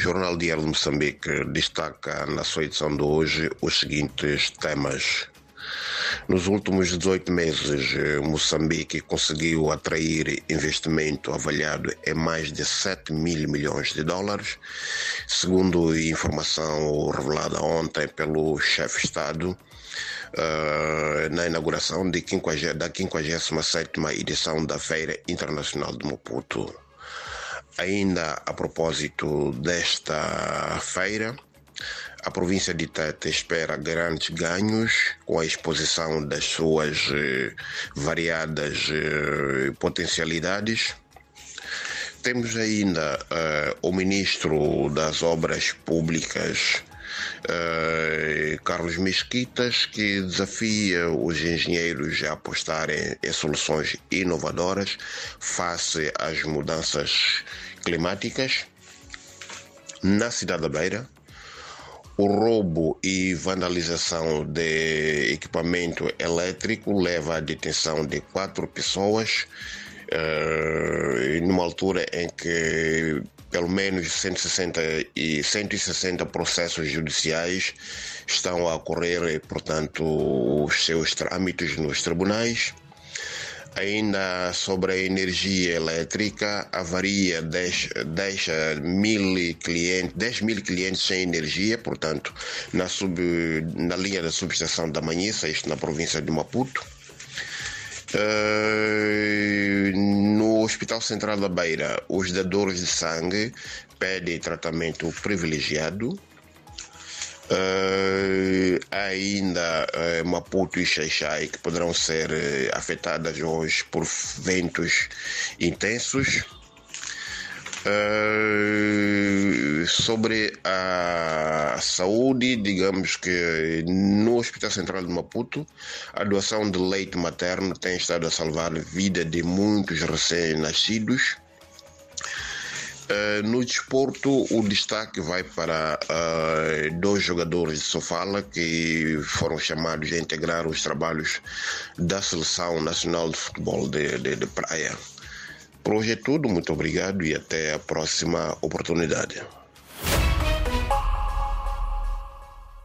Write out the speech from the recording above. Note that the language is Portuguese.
Jornal Diário de Moçambique destaca na sua edição de hoje os seguintes temas. Nos últimos 18 meses, Moçambique conseguiu atrair investimento avaliado em mais de 7 mil milhões de dólares, segundo informação revelada ontem pelo chefe de Estado. Uh, na inauguração de 50, da 57ª edição da Feira Internacional de Maputo. Ainda a propósito desta feira, a província de Tete espera grandes ganhos com a exposição das suas eh, variadas eh, potencialidades. Temos ainda eh, o ministro das Obras Públicas, Carlos Mesquitas, que desafia os engenheiros a apostarem em soluções inovadoras face às mudanças climáticas. Na cidade da Beira, o roubo e vandalização de equipamento elétrico leva à detenção de quatro pessoas, uh, numa altura em que pelo menos 160 e 160 processos judiciais estão a ocorrer, portanto, os seus trâmites nos tribunais. Ainda sobre a energia elétrica, avaria deixa, deixa mil clientes, 10 mil clientes sem energia, portanto, na, sub, na linha da subestação da Manhissa, isto na província de Maputo. Uh, no Hospital Central da Beira, os dadores de sangue pedem tratamento privilegiado Uh, ainda uh, Maputo e Xaixai que poderão ser uh, afetadas hoje por ventos intensos. sobre a saúde, digamos que no Hospital Central de Maputo, a doação de leite materno tem estado a salvar a vida de muitos recém-nascidos. Uh, no desporto, o destaque vai para uh, dois jogadores de Sofala que foram chamados a integrar os trabalhos da Seleção Nacional de Futebol de, de, de Praia. Por hoje é tudo, muito obrigado e até a próxima oportunidade.